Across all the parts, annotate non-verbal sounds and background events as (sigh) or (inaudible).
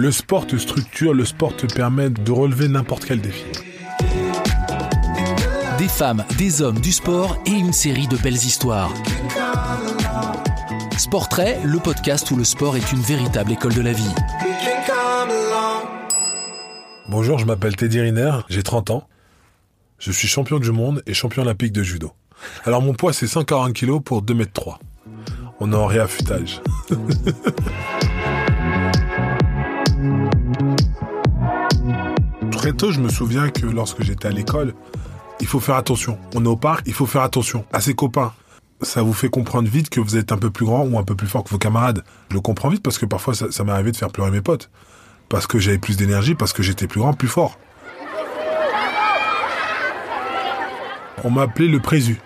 Le sport te structure, le sport te permet de relever n'importe quel défi. Des femmes, des hommes, du sport et une série de belles histoires. Sportrait, le podcast où le sport est une véritable école de la vie. Bonjour, je m'appelle Teddy Riner, j'ai 30 ans. Je suis champion du monde et champion olympique de judo. Alors mon poids c'est 140 kg pour 2 m 3. On est en réaffûtage. (laughs) Je me souviens que lorsque j'étais à l'école, il faut faire attention. On est au parc, il faut faire attention à ses copains. Ça vous fait comprendre vite que vous êtes un peu plus grand ou un peu plus fort que vos camarades. Je le comprends vite parce que parfois ça, m'est arrivé de faire pleurer mes potes. Parce que j'avais plus d'énergie, parce que j'étais plus grand, plus fort. On m'a appelé le présu.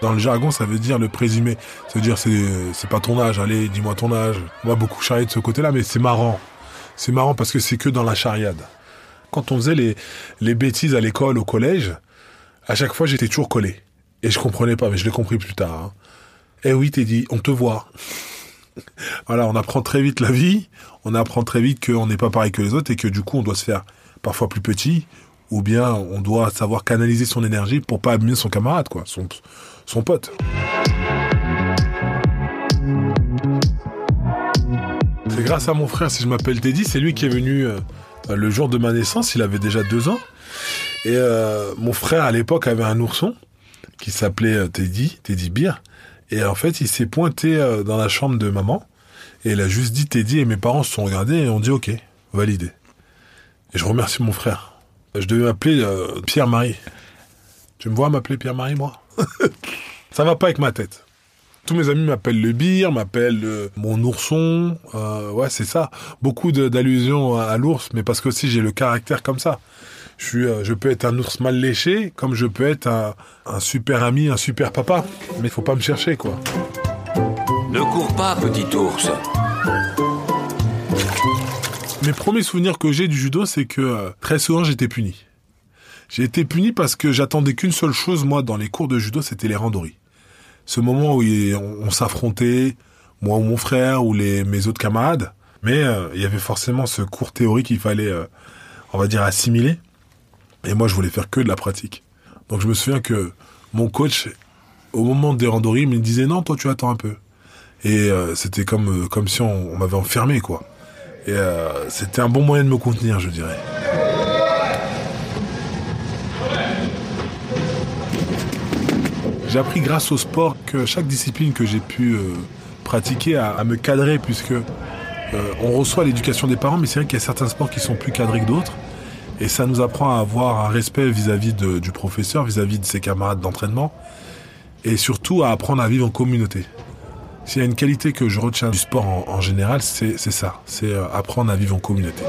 Dans le jargon, ça veut dire le présumé. Ça veut dire c'est c'est pas ton âge. Allez, dis-moi ton âge. On m'a beaucoup charrié de ce côté-là, mais c'est marrant. C'est marrant parce que c'est que dans la chariade. Quand on faisait les, les bêtises à l'école, au collège, à chaque fois j'étais toujours collé. Et je comprenais pas, mais je l'ai compris plus tard. Hein. Eh oui, t'es dit, on te voit. (laughs) voilà, on apprend très vite la vie, on apprend très vite qu'on n'est pas pareil que les autres et que du coup on doit se faire parfois plus petit, ou bien on doit savoir canaliser son énergie pour pas abîmer son camarade, quoi, son, son pote. C'est grâce à mon frère, si je m'appelle Teddy, c'est lui qui est venu euh, le jour de ma naissance, il avait déjà deux ans. Et euh, mon frère, à l'époque, avait un ourson qui s'appelait euh, Teddy, Teddy Beer. Et en fait, il s'est pointé euh, dans la chambre de maman. Et il a juste dit Teddy et mes parents se sont regardés et ont dit OK, validé. Et je remercie mon frère. Je devais m'appeler euh, Pierre-Marie. Tu me vois m'appeler Pierre-Marie, moi? (laughs) Ça va pas avec ma tête. Tous mes amis m'appellent le beer, m'appellent euh, mon ourson. Euh, ouais, c'est ça. Beaucoup d'allusions à, à l'ours, mais parce que aussi j'ai le caractère comme ça. Je, suis, euh, je peux être un ours mal léché, comme je peux être un, un super ami, un super papa. Mais il faut pas me chercher, quoi. Ne cours pas, petit ours. Mes premiers souvenirs que j'ai du judo, c'est que euh, très souvent j'étais puni. J'ai été puni parce que j'attendais qu'une seule chose, moi, dans les cours de judo, c'était les randoris. Ce moment où il- on, on s'affrontait, moi ou mon frère ou les, mes autres camarades. Mais euh, il y avait forcément ce cours théorique qu'il fallait, euh, on va dire, assimiler. Et moi, je voulais faire que de la pratique. Donc je me souviens que mon coach, au moment des randoris, me disait non, toi tu attends un peu. Et euh, c'était comme, comme si on, on m'avait enfermé, quoi. Et c'était un bon moyen de me contenir, je dirais. J'ai appris grâce au sport que chaque discipline que j'ai pu euh, pratiquer a me cadrer puisque euh, on reçoit l'éducation des parents, mais c'est vrai qu'il y a certains sports qui sont plus cadrés que d'autres. Et ça nous apprend à avoir un respect vis-à-vis du professeur, vis-à-vis de ses camarades d'entraînement, et surtout à apprendre à vivre en communauté. S'il y a une qualité que je retiens du sport en, général, c'est c'est ça, c'est euh, apprendre à vivre en communauté.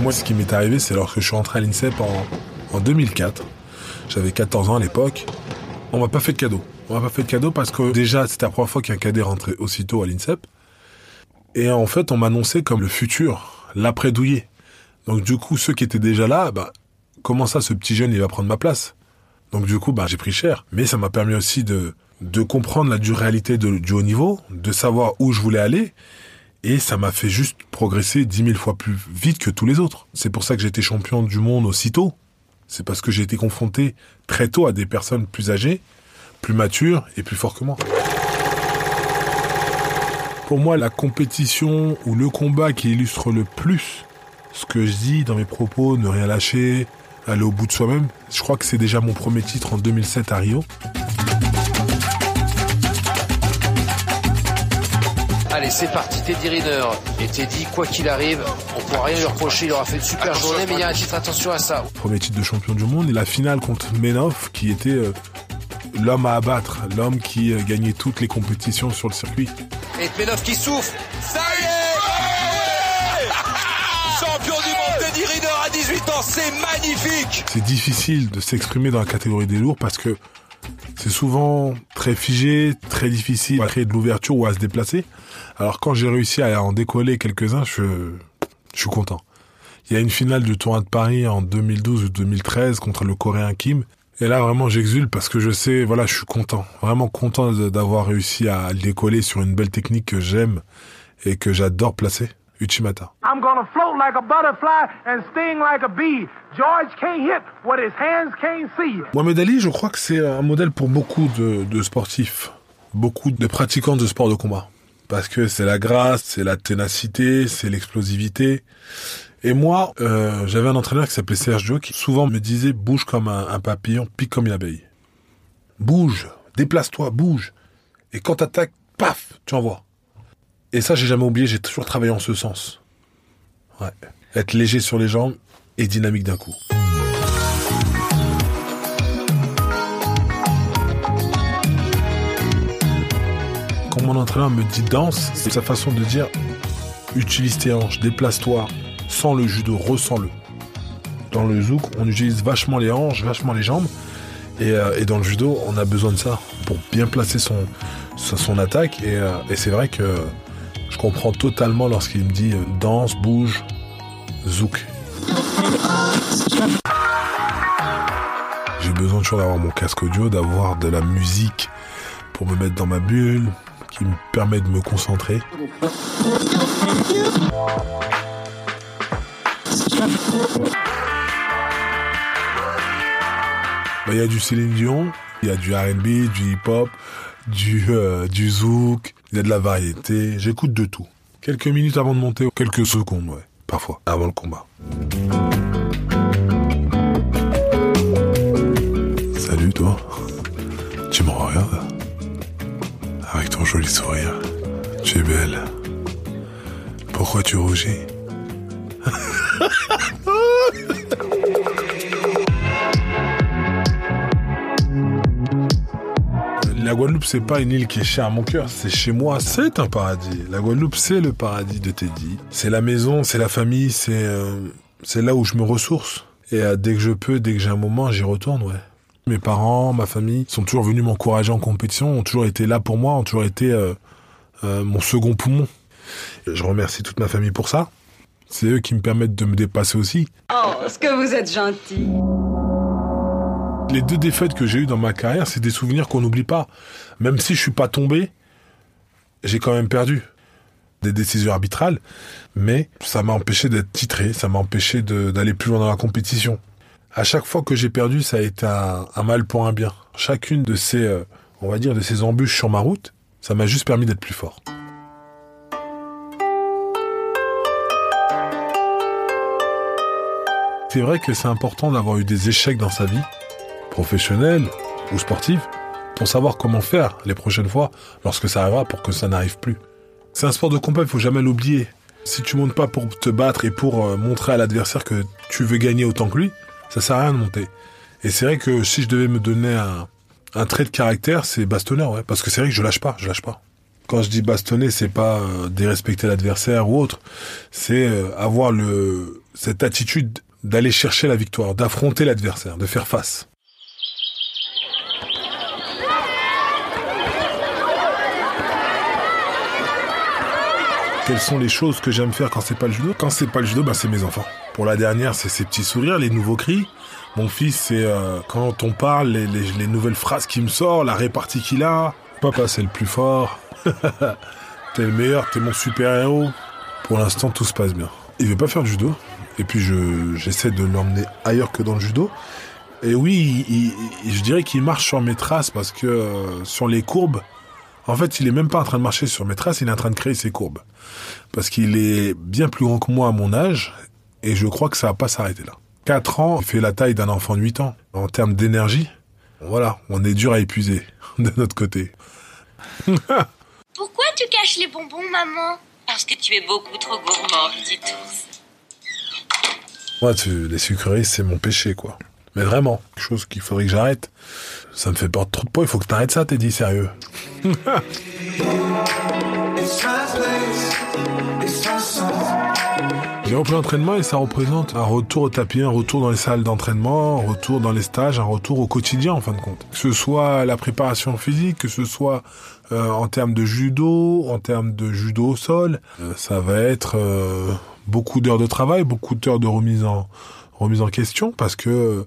Moi, ce qui m'est arrivé, c'est lorsque je suis rentré à l'INSEP en, en 2004. J'avais 14 ans à l'époque. On m'a pas fait de cadeau. On m'a pas fait de cadeau parce que déjà, c'était la première fois qu'un cadet rentrait aussitôt à l'INSEP. Et en fait, on m'annonçait comme le futur, l'après-douillet. Donc du coup, ceux qui étaient déjà là, bah, comment ça, ce petit jeune, il va prendre ma place? Donc du coup, bah, j'ai pris cher. Mais ça m'a permis aussi de, de comprendre la dure réalité de- du haut niveau, de savoir où je voulais aller. Et ça m'a fait juste progresser dix mille fois plus vite que tous les autres. C'est pour ça que été champion du monde aussitôt. C'est parce que j'ai été confronté très tôt à des personnes plus âgées, plus matures et plus forts que moi. Pour moi, la compétition ou le combat qui illustre le plus ce que je dis dans mes propos, ne rien lâcher, aller au bout de soi-même, je crois que c'est déjà mon premier titre en 2007 à Rio. Allez, c'est parti, Teddy Riner. Et Teddy, quoi qu'il arrive, pourra rien lui reprocher. Il aura fait une super journée, mais il y a un titre, attention à ça. Premier titre de champion du monde et la finale contre Menov qui était euh, l'homme à abattre, l'homme qui euh, gagnait toutes les compétitions sur le circuit. Et Tmenov qui souffle. Ça y est Champion du monde, Teddy Riner à 18 ans, c'est magnifique C'est difficile de s'exprimer dans la catégorie des lourds parce que c'est souvent très figé, très difficile à créer de l'ouverture ou à se déplacer. Alors quand j'ai réussi à en décoller quelques-uns, je, je suis content. Il y a une finale du tournoi de Paris en 2012 ou 2013 contre le Coréen Kim. Et là, vraiment, j'exulte parce que je sais, voilà, je suis content. Vraiment content d'avoir réussi à le décoller sur une belle technique que j'aime et que j'adore placer. Uchimata. I'm gonna float like a butterfly and sting like a bee. George can't hit what his hands can't see. Mohamed Ali, je crois que c'est un modèle pour beaucoup de, de sportifs, beaucoup de pratiquants de sport de combat. Parce que c'est la grâce, c'est la ténacité, c'est l'explosivité. Et moi, euh, j'avais un entraîneur qui s'appelait Serge Dio qui souvent me disait bouge comme un, un papillon, pique comme une abeille. Bouge, déplace-toi, bouge. Et quand t'attaques, paf, tu envoies. Et ça, j'ai jamais oublié, j'ai toujours travaillé en ce sens. Ouais. Être léger sur les jambes et dynamique d'un coup. Mon entraîneur me dit danse, c'est sa façon de dire utilise tes hanches, déplace-toi, sens le judo, ressens-le. Dans le zouk, on utilise vachement les hanches, vachement les jambes. Et, euh, dans le judo, on a besoin de ça pour bien placer son, attaque. Et, euh, et c'est vrai que je comprends totalement lorsqu'il me dit danse, bouge, zouk. J'ai besoin toujours d'avoir mon casque audio, d'avoir de la musique pour me mettre dans ma bulle, qui me permet de me concentrer. Bah, Il y a du Céline Dion, il y a du R&B, du hip-hop, du, euh, du zouk, il y a de la variété. J'écoute de tout. Quelques minutes avant de monter, quelques secondes, ouais, parfois, avant le combat. Joli sourire. Tu es belle. Pourquoi tu rougis? (laughs) La Guadeloupe, c'est pas une île qui est chère à mon cœur, c'est chez moi, c'est un paradis. La Guadeloupe, c'est le paradis de Teddy. C'est la maison, c'est la famille, c'est euh, là où je me ressource. Et euh, dès que je peux, dès que j'ai un moment, j'y retourne, ouais. Mes parents, ma famille sont toujours venus m'encourager en compétition, ont toujours été là pour moi, ont toujours été euh, euh, mon second poumon. Et je remercie toute ma famille pour ça. C'est eux qui me permettent de me dépasser aussi. Oh, ce que vous êtes gentil? Les deux défaites que j'ai eues dans ma carrière, c'est des souvenirs qu'on n'oublie pas. Même si je suis pas tombé, j'ai quand même perdu. Des décisions arbitrales, mais ça m'a empêché d'être titré, ça m'a empêché d'aller plus loin dans la compétition. À chaque fois que j'ai perdu, ça a été un, mal pour un bien. Chacune de ces, euh, on va dire, de ces embûches sur ma route, ça m'a juste permis d'être plus fort. C'est vrai que c'est important d'avoir eu des échecs dans sa vie, professionnelle ou sportive, pour savoir comment faire les prochaines fois lorsque ça arrivera pour que ça n'arrive plus. C'est un sport de combat, il faut jamais l'oublier. Si tu montes pas pour te battre et pour euh, montrer à l'adversaire que tu veux gagner autant que lui, ça sert à rien de monter. Et c'est vrai que si je devais me donner un, trait de caractère, c'est bastonneur, ouais. Parce que c'est vrai que je lâche pas, je lâche pas. Quand je dis bastonner, c'est pas euh, dérespecter l'adversaire ou autre. C'est euh, avoir le, cette attitude d'aller chercher la victoire, d'affronter l'adversaire, de faire face. Quelles sont les choses que j'aime faire quand c'est pas le judo? Quand c'est pas le judo, bah c'est mes enfants. Pour la dernière, c'est ces petits sourires, les nouveaux cris. Mon fils, c'est euh, quand on parle, les, les- les nouvelles phrases qu'il me sort, la répartie qu'il a. Papa, c'est le plus fort. (laughs) t'es le meilleur, t'es mon super-héros. Pour l'instant, tout se passe bien. Il veut pas faire de judo. Et puis, je j'essaie de l'emmener ailleurs que dans le judo. Et oui, je dirais qu'il marche sur mes traces parce que euh, sur les courbes, en fait, il est même pas en train de marcher sur mes traces, il est en train de créer ses courbes. Parce qu'il est bien plus grand que moi à mon âge, et je crois que ça va pas s'arrêter là. 4 ans, il fait la taille d'un enfant de 8 ans. En termes d'énergie, voilà, on est dur à épuiser (laughs) de notre côté. Pourquoi tu caches les bonbons, maman? Parce que tu es beaucoup trop gourmand, petit ours. Moi, tu- les sucreries, c'est mon péché, quoi. Mais vraiment, quelque chose qu'il faudrait que j'arrête. Ça me fait perdre trop de poids, il faut que t'arrêtes ça, t'es dit sérieux. (laughs) J'ai repris l'entraînement et ça représente un retour au tapis, un retour dans les salles d'entraînement, un retour dans les stages, un retour au quotidien en fin de compte. Que ce soit la préparation physique, que ce soit euh, en termes de judo, en termes de judo au sol, euh, ça va être euh, beaucoup d'heures de travail, beaucoup d'heures de remise en remise en question parce que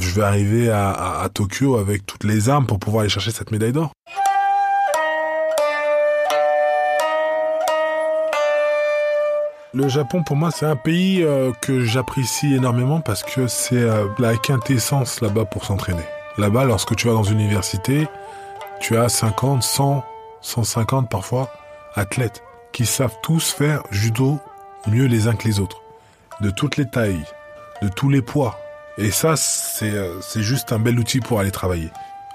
je vais arriver à, à- à Tokyo avec toutes les armes pour pouvoir aller chercher cette médaille d'or. Le Japon, pour moi, c'est un pays euh, que j'apprécie énormément parce que c'est euh, la quintessence là-bas pour s'entraîner. Là-bas, lorsque tu vas dans une université, tu as 50, 100, 150 parfois athlètes qui savent tous faire judo mieux les uns que les autres, de toutes les tailles, de tous les poids. Et ça, c'est euh, juste un bel outil pour aller travailler.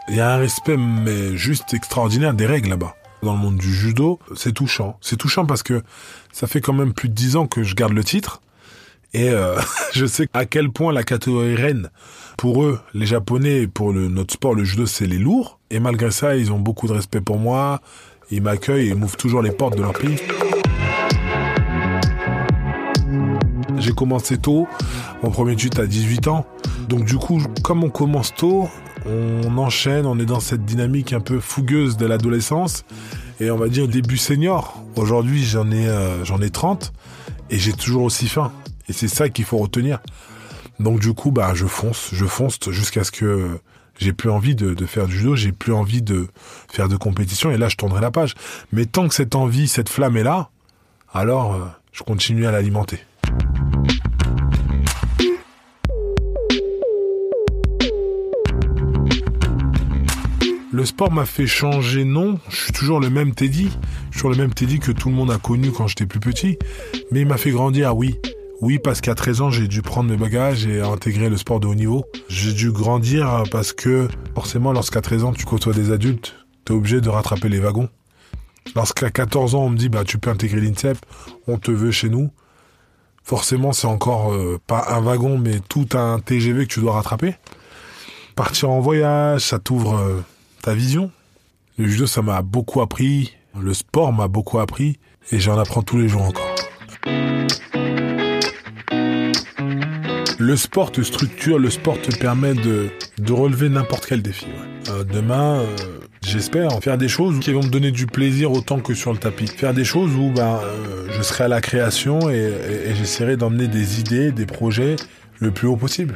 Il y a un respect, mais juste extraordinaire des règles là-bas. Dans le monde du judo, c'est touchant. C'est touchant parce que ça fait quand même plus de dix ans que je garde le titre. Et euh, (laughs) je sais à quel point la catégorie reine, pour eux, les Japonais, pour notre sport, le judo, c'est les lourds. Et malgré ça, ils ont beaucoup de respect pour moi. Ils m'accueillent et m'ouvrent toujours les portes de leur pays. J'ai commencé tôt, mon premier tuto à 18 ans. Donc du coup, comme on commence tôt, on enchaîne, on est dans cette dynamique un peu fougueuse de l'adolescence et on va dire début senior. Aujourd'hui, j'en ai euh, ai 30 et j'ai toujours aussi faim et c'est ça qu'il faut retenir. Donc du coup, bah je fonce, je fonce jusqu'à ce que j'ai plus envie de, de faire du judo, j'ai plus envie de faire de compétition et là je tournerai la page. Mais tant que cette envie, cette flamme est là, alors euh, je continue à l'alimenter. Le sport m'a fait changer, non. Je suis toujours le même Teddy. Je toujours le même Teddy que tout le monde a connu quand j'étais plus petit. Mais il m'a fait grandir, oui. Oui, parce qu'à 13 ans, j'ai dû prendre mes bagages et intégrer le sport de haut niveau. J'ai dû grandir parce que, forcément, lorsqu'à 13 ans, tu côtoies des adultes, t'es obligé de rattraper les wagons. Lorsqu'à 14 ans, on me dit, bah, tu peux intégrer l'INSEP, on te veut chez nous. Forcément, c'est encore euh, pas un wagon, mais tout un TGV que tu dois rattraper. Partir en voyage, ça t'ouvre euh, ta vision. Le judo, ça m'a beaucoup appris. Le sport m'a beaucoup appris. Et j'en apprends tous les jours encore. Le sport te structure, le sport te permet de, de relever n'importe quel défi. Euh, demain, euh, j'espère faire des choses qui vont me donner du plaisir autant que sur le tapis. Faire des choses où ben, euh, je serai à la création et, et- et j'essaierai d'emmener des idées, des projets le plus haut possible.